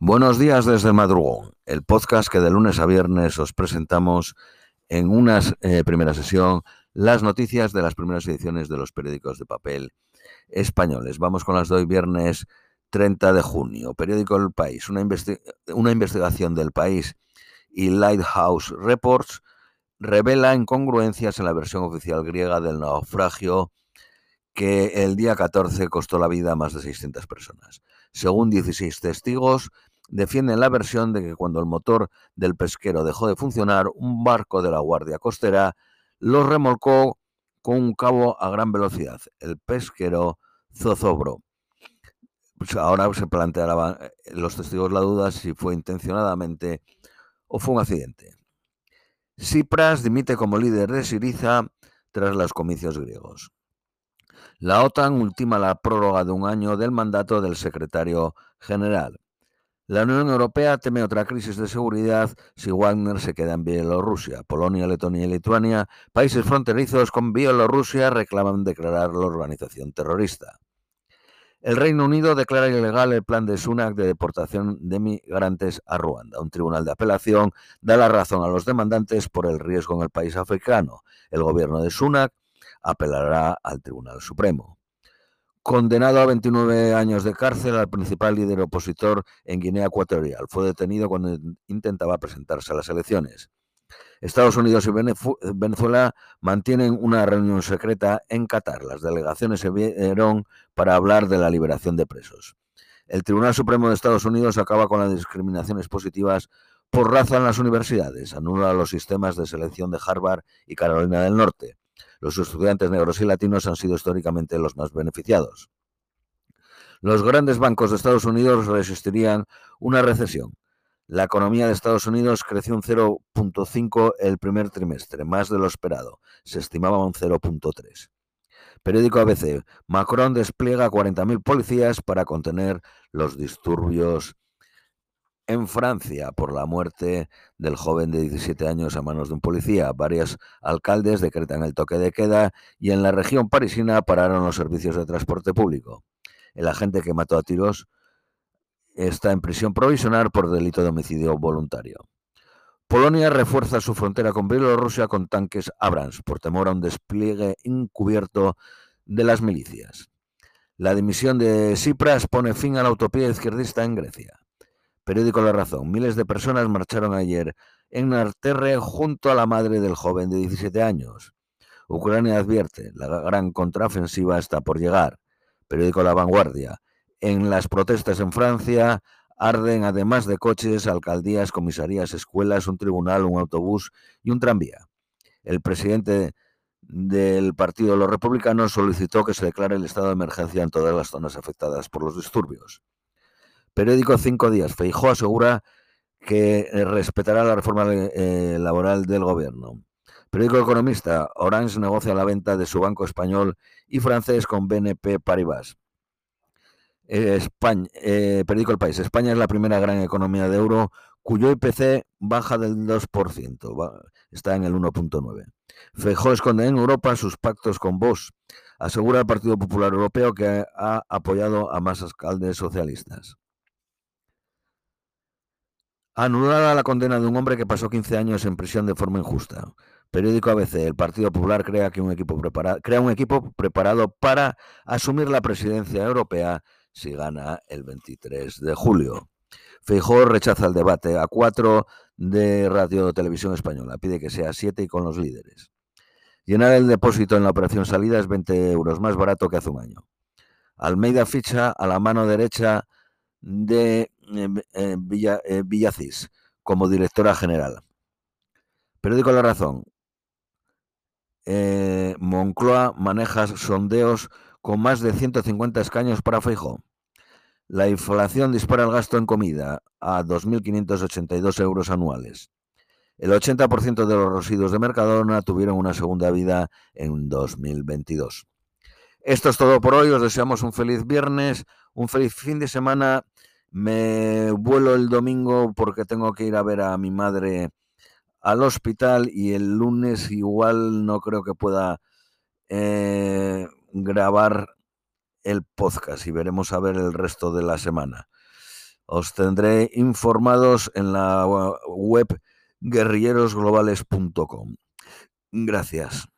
Buenos días desde madrugón, el podcast que de lunes a viernes os presentamos en una eh, primera sesión las noticias de las primeras ediciones de los periódicos de papel españoles. Vamos con las de viernes 30 de junio. Periódico El País, una, una investigación del país y Lighthouse Reports revela incongruencias en la versión oficial griega del naufragio que el día 14 costó la vida a más de 600 personas. Según 16 testigos, defienden la versión de que cuando el motor del pesquero dejó de funcionar, un barco de la Guardia Costera los remolcó con un cabo a gran velocidad, el pesquero Zozobro. Pues ahora se plantearán eh, los testigos la duda si fue intencionadamente o fue un accidente. Cipras dimite como líder de Siriza tras los comicios griegos. La OTAN ultima la prórroga de un año del mandato del secretario general. La Unión Europea teme otra crisis de seguridad si Wagner se queda en Bielorrusia. Polonia, Letonia y Lituania, países fronterizos con Bielorrusia, reclaman declarar la organización terrorista. El Reino Unido declara ilegal el plan de Sunak de deportación de migrantes a Ruanda. Un tribunal de apelación da la razón a los demandantes por el riesgo en el país africano. El gobierno de Sunak apelará al Tribunal Supremo. Condenado a 29 años de cárcel al principal líder opositor en Guinea Ecuatorial. Fue detenido cuando intentaba presentarse a las elecciones. Estados Unidos y Venezuela mantienen una reunión secreta en Qatar. Las delegaciones se vieron para hablar de la liberación de presos. El Tribunal Supremo de Estados Unidos acaba con las discriminaciones positivas por raza en las universidades, anula los sistemas de selección de Harvard y Carolina del Norte los estudiantes negros y latinos han sido históricamente los más beneficiados. Los grandes bancos de Estados Unidos resistirían una recesión. La economía de Estados Unidos creció un 0.5 el primer trimestre, más de lo esperado. Se estimaba un 0.3. Periódico ABC. Macron despliega 40.000 policías para contener los disturbios en Francia por la muerte del joven de 17 años a manos de un policía. Varios alcaldes decretan el toque de queda y en la región parisina pararon los servicios de transporte público. El agente que mató a tiros está en prisión provisional por delito de homicidio voluntario. Polonia refuerza su frontera con Bielorrusia con tanques Abrams por temor a un despliegue encubierto de las milicias. La dimisión de Tsipras pone fin a la utopía izquierdista en Grecia. Periódico La Razón. Miles de personas marcharon ayer en Narterre junto a la madre del joven de 17 años. Ucrania advierte, la gran contraofensiva está por llegar. Periódico La Vanguardia. En las protestas en Francia arden, además de coches, alcaldías, comisarías, escuelas, un tribunal, un autobús y un tranvía. El presidente del Partido de los Republicanos solicitó que se declare el estado de emergencia en todas las zonas afectadas por los disturbios. Periódico Cinco Días. Feijó asegura que eh, respetará la reforma eh, laboral del gobierno. Periódico Economista. Orange negocia la venta de su banco español y francés con BNP Paribas. España, eh, periódico El País. España es la primera gran economía de euro cuyo IPC baja del 2%, está en el 1.9. Feijó esconde en Europa sus pactos con Vox. Asegura el Partido Popular Europeo que ha apoyado a más alcaldes socialistas. Anulada la condena de un hombre que pasó 15 años en prisión de forma injusta. Periódico ABC. El Partido Popular crea, que un equipo crea un equipo preparado para asumir la presidencia europea si gana el 23 de julio. Feijóo rechaza el debate a cuatro de Radio Televisión Española. Pide que sea siete y con los líderes. Llenar el depósito en la operación salida es 20 euros más barato que hace un año. Almeida ficha a la mano derecha de eh, Villa, eh, Villacís como directora general. Periódico La Razón. Eh, Moncloa maneja sondeos con más de 150 escaños para Feijó. La inflación dispara el gasto en comida a 2.582 euros anuales. El 80% de los residuos de Mercadona tuvieron una segunda vida en 2022. Esto es todo por hoy. Os deseamos un feliz viernes, un feliz fin de semana me vuelo el domingo porque tengo que ir a ver a mi madre al hospital y el lunes igual no creo que pueda eh, grabar el podcast y veremos a ver el resto de la semana. Os tendré informados en la web guerrillerosglobales.com. Gracias.